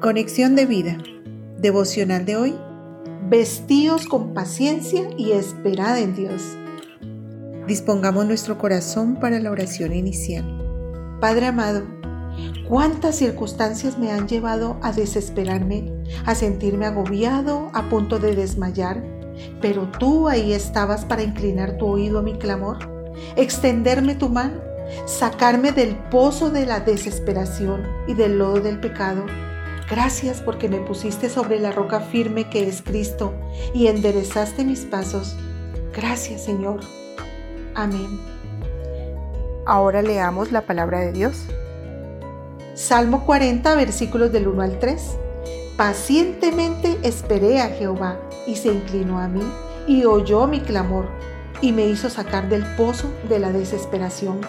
Conexión de vida. Devocional de hoy. Vestíos con paciencia y esperad en Dios. Dispongamos nuestro corazón para la oración inicial. Padre amado, cuántas circunstancias me han llevado a desesperarme, a sentirme agobiado, a punto de desmayar, pero tú ahí estabas para inclinar tu oído a mi clamor, extenderme tu mano, sacarme del pozo de la desesperación y del lodo del pecado Gracias porque me pusiste sobre la roca firme que es Cristo y enderezaste mis pasos. Gracias Señor. Amén. Ahora leamos la palabra de Dios. Salmo 40, versículos del 1 al 3. Pacientemente esperé a Jehová y se inclinó a mí y oyó mi clamor y me hizo sacar del pozo de la desesperación,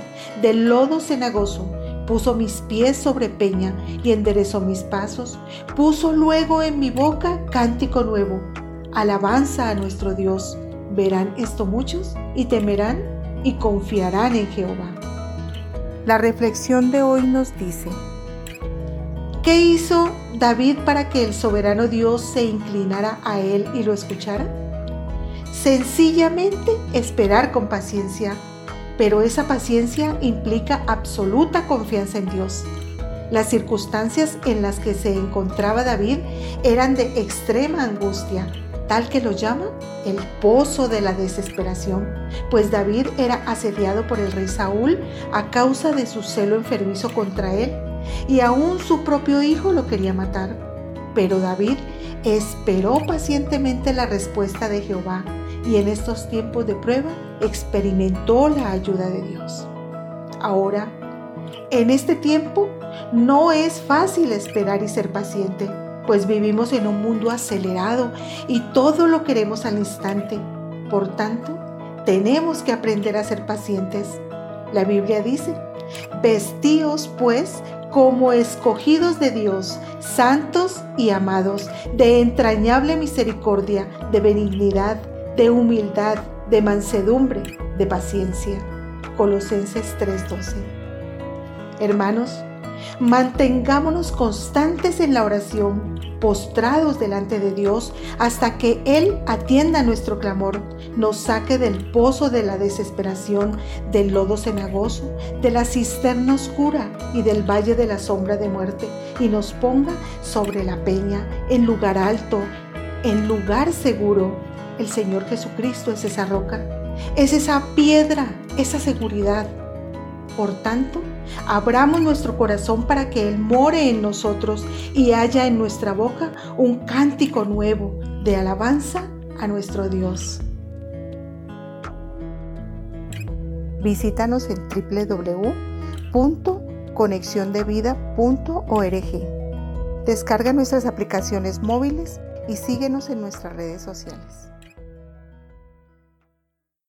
del lodo cenagoso puso mis pies sobre peña y enderezó mis pasos, puso luego en mi boca cántico nuevo, alabanza a nuestro Dios. Verán esto muchos y temerán y confiarán en Jehová. La reflexión de hoy nos dice, ¿qué hizo David para que el soberano Dios se inclinara a él y lo escuchara? Sencillamente esperar con paciencia pero esa paciencia implica absoluta confianza en Dios. Las circunstancias en las que se encontraba David eran de extrema angustia, tal que lo llama el pozo de la desesperación, pues David era asediado por el rey Saúl a causa de su celo enfermizo contra él, y aún su propio hijo lo quería matar. Pero David esperó pacientemente la respuesta de Jehová y en estos tiempos de prueba experimentó la ayuda de Dios. Ahora, en este tiempo no es fácil esperar y ser paciente, pues vivimos en un mundo acelerado y todo lo queremos al instante. Por tanto, tenemos que aprender a ser pacientes. La Biblia dice, vestíos pues como escogidos de Dios, santos y amados, de entrañable misericordia, de benignidad, de humildad, de mansedumbre, de paciencia. Colosenses 3:12. Hermanos, mantengámonos constantes en la oración, postrados delante de Dios, hasta que Él atienda nuestro clamor, nos saque del pozo de la desesperación, del lodo cenagoso, de la cisterna oscura y del valle de la sombra de muerte, y nos ponga sobre la peña, en lugar alto, en lugar seguro el Señor Jesucristo es esa roca, es esa piedra, esa seguridad. Por tanto, abramos nuestro corazón para que Él more en nosotros y haya en nuestra boca un cántico nuevo de alabanza a nuestro Dios. Visítanos en www.conexiondevida.org. Descarga nuestras aplicaciones móviles y síguenos en nuestras redes sociales.